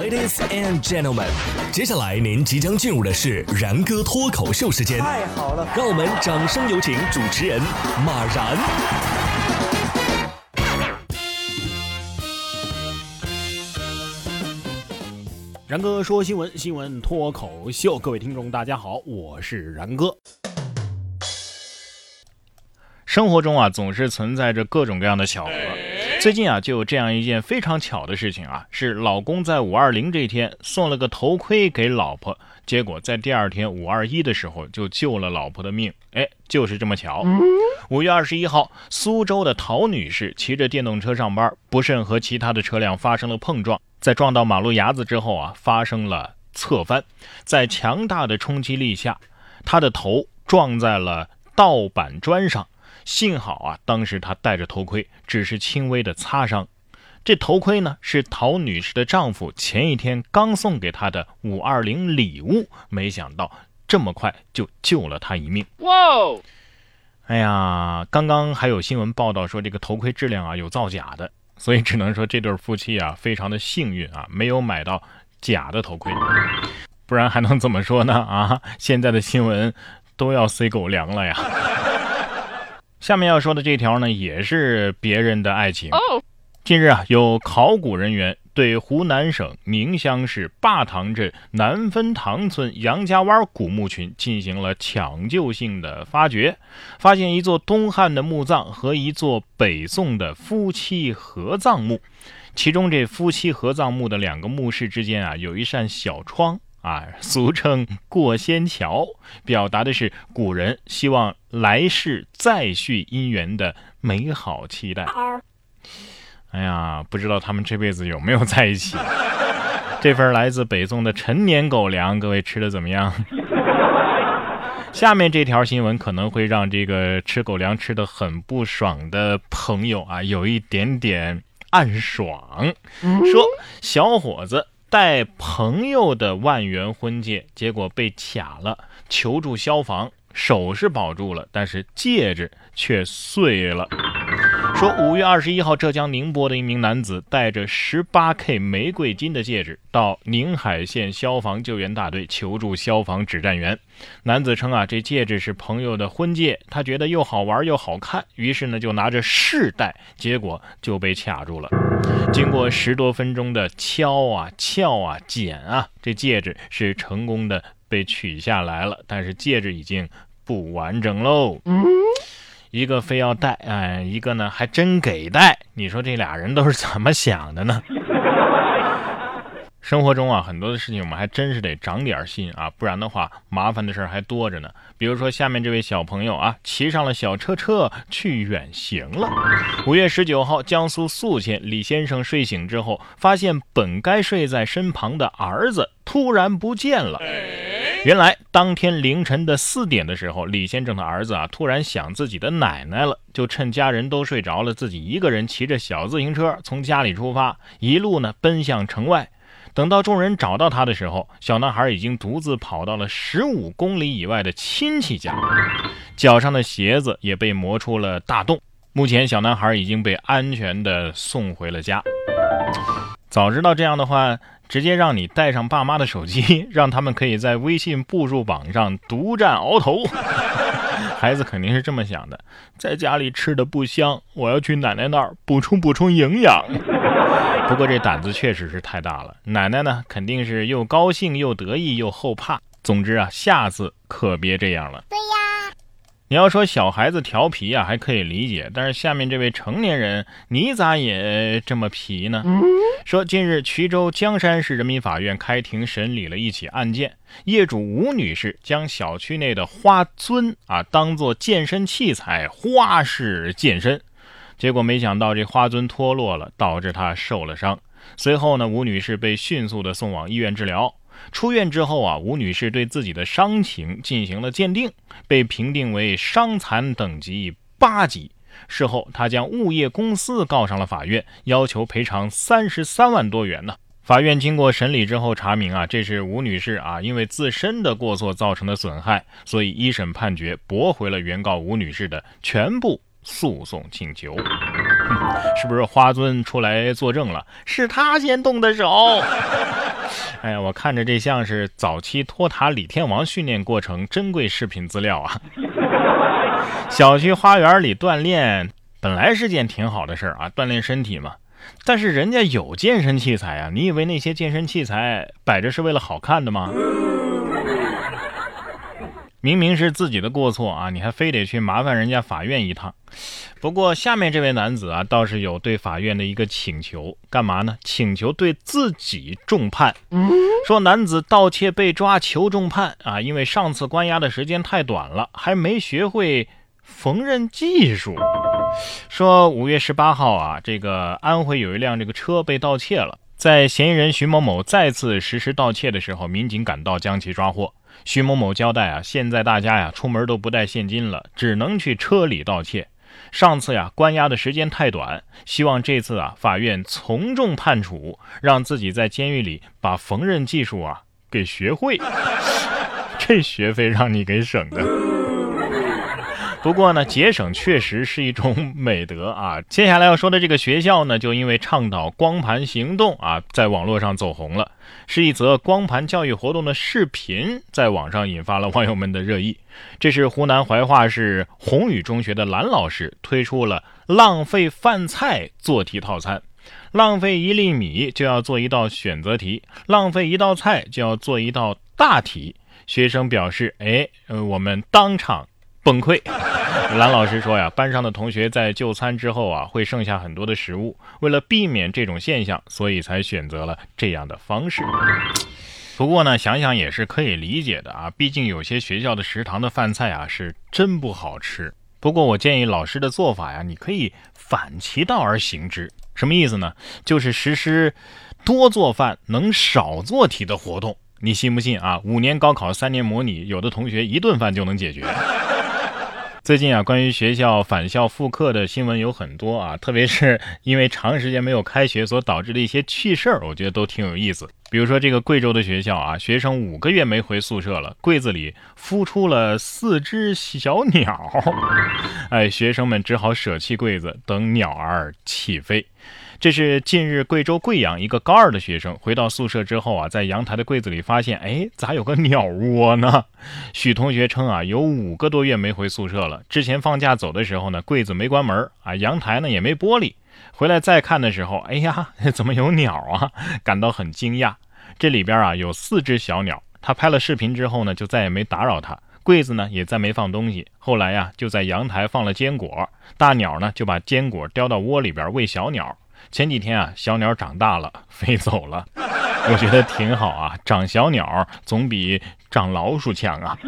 Ladies and gentlemen，接下来您即将进入的是然哥脱口秀时间。太好了，让我们掌声有请主持人马然。然哥说新闻，新闻脱口秀，各位听众大家好，我是然哥。生活中啊，总是存在着各种各样的巧合。最近啊，就有这样一件非常巧的事情啊，是老公在五二零这天送了个头盔给老婆，结果在第二天五二一的时候就救了老婆的命。哎，就是这么巧。五月二十一号，苏州的陶女士骑着电动车上班，不慎和其他的车辆发生了碰撞，在撞到马路牙子之后啊，发生了侧翻，在强大的冲击力下，她的头撞在了道板砖上。幸好啊，当时他戴着头盔，只是轻微的擦伤。这头盔呢，是陶女士的丈夫前一天刚送给她的五二零礼物，没想到这么快就救了她一命。哇！哎呀，刚刚还有新闻报道说这个头盔质量啊有造假的，所以只能说这对夫妻啊非常的幸运啊，没有买到假的头盔，不然还能怎么说呢？啊，现在的新闻都要塞狗粮了呀。下面要说的这条呢，也是别人的爱情。近日啊，有考古人员对湖南省宁乡市坝塘镇南分塘村杨家湾古墓群进行了抢救性的发掘，发现一座东汉的墓葬和一座北宋的夫妻合葬墓，其中这夫妻合葬墓的两个墓室之间啊，有一扇小窗。啊，俗称过仙桥，表达的是古人希望来世再续姻缘的美好期待。哎呀，不知道他们这辈子有没有在一起？这份来自北宋的陈年狗粮，各位吃的怎么样？下面这条新闻可能会让这个吃狗粮吃的很不爽的朋友啊，有一点点暗爽。说小伙子。带朋友的万元婚戒，结果被卡了，求助消防，手是保住了，但是戒指却碎了。说五月二十一号，浙江宁波的一名男子带着十八 K 玫瑰金的戒指到宁海县消防救援大队求助消防指战员。男子称啊，这戒指是朋友的婚戒，他觉得又好玩又好看，于是呢就拿着试戴，结果就被卡住了。经过十多分钟的敲啊撬啊剪啊，这戒指是成功的被取下来了，但是戒指已经不完整喽。一个非要带，哎，一个呢还真给带，你说这俩人都是怎么想的呢？生活中啊，很多的事情我们还真是得长点心啊，不然的话，麻烦的事儿还多着呢。比如说下面这位小朋友啊，骑上了小车车去远行了。五月十九号，江苏宿迁，李先生睡醒之后，发现本该睡在身旁的儿子突然不见了。原来当天凌晨的四点的时候，李先生的儿子啊突然想自己的奶奶了，就趁家人都睡着了，自己一个人骑着小自行车从家里出发，一路呢奔向城外。等到众人找到他的时候，小男孩已经独自跑到了十五公里以外的亲戚家，脚上的鞋子也被磨出了大洞。目前，小男孩已经被安全的送回了家。早知道这样的话。直接让你带上爸妈的手机，让他们可以在微信步数榜上独占鳌头。孩子肯定是这么想的，在家里吃的不香，我要去奶奶那儿补充补充营养。不过这胆子确实是太大了，奶奶呢肯定是又高兴又得意又后怕。总之啊，下次可别这样了。对呀。你要说小孩子调皮啊，还可以理解。但是下面这位成年人，你咋也这么皮呢？说近日衢州江山市人民法院开庭审理了一起案件，业主吴女士将小区内的花樽啊当做健身器材花式健身，结果没想到这花樽脱落了，导致她受了伤。随后呢，吴女士被迅速的送往医院治疗。出院之后啊，吴女士对自己的伤情进行了鉴定，被评定为伤残等级八级。事后，她将物业公司告上了法院，要求赔偿三十三万多元呢。法院经过审理之后查明啊，这是吴女士啊因为自身的过错造成的损害，所以一审判决驳回了原告吴女士的全部诉讼请求。是不是花尊出来作证了？是他先动的手。哎呀，我看着这像是早期托塔李天王训练过程珍贵视频资料啊！小区花园里锻炼本来是件挺好的事儿啊，锻炼身体嘛。但是人家有健身器材啊，你以为那些健身器材摆着是为了好看的吗？明明是自己的过错啊，你还非得去麻烦人家法院一趟。不过下面这位男子啊，倒是有对法院的一个请求，干嘛呢？请求对自己重判，说男子盗窃被抓，求重判啊，因为上次关押的时间太短了，还没学会缝纫技术。说五月十八号啊，这个安徽有一辆这个车被盗窃了，在嫌疑人徐某某再次实施盗窃的时候，民警赶到将其抓获。徐某某交代啊，现在大家呀出门都不带现金了，只能去车里盗窃。上次呀关押的时间太短，希望这次啊法院从重判处，让自己在监狱里把缝纫技术啊给学会。这学费让你给省的。不过呢，节省确实是一种美德啊。接下来要说的这个学校呢，就因为倡导光盘行动啊，在网络上走红了。是一则光盘教育活动的视频，在网上引发了网友们的热议。这是湖南怀化市宏宇中学的蓝老师推出了浪费饭菜做题套餐，浪费一粒米就要做一道选择题，浪费一道菜就要做一道大题。学生表示：“哎，呃，我们当场。”崩溃，蓝老师说呀，班上的同学在就餐之后啊，会剩下很多的食物。为了避免这种现象，所以才选择了这样的方式。不过呢，想想也是可以理解的啊，毕竟有些学校的食堂的饭菜啊是真不好吃。不过我建议老师的做法呀，你可以反其道而行之。什么意思呢？就是实施多做饭能少做题的活动。你信不信啊？五年高考三年模拟，有的同学一顿饭就能解决。最近啊，关于学校返校复课的新闻有很多啊，特别是因为长时间没有开学所导致的一些趣事儿，我觉得都挺有意思。比如说这个贵州的学校啊，学生五个月没回宿舍了，柜子里孵出了四只小鸟，哎，学生们只好舍弃柜子，等鸟儿起飞。这是近日贵州贵阳一个高二的学生回到宿舍之后啊，在阳台的柜子里发现，哎，咋有个鸟窝呢？许同学称啊，有五个多月没回宿舍了。之前放假走的时候呢，柜子没关门啊，阳台呢也没玻璃。回来再看的时候，哎呀，怎么有鸟啊？感到很惊讶。这里边啊有四只小鸟。他拍了视频之后呢，就再也没打扰他。柜子呢也再没放东西。后来呀，就在阳台放了坚果，大鸟呢就把坚果叼到窝里边喂小鸟。前几天啊，小鸟长大了，飞走了，我觉得挺好啊，长小鸟总比长老鼠强啊。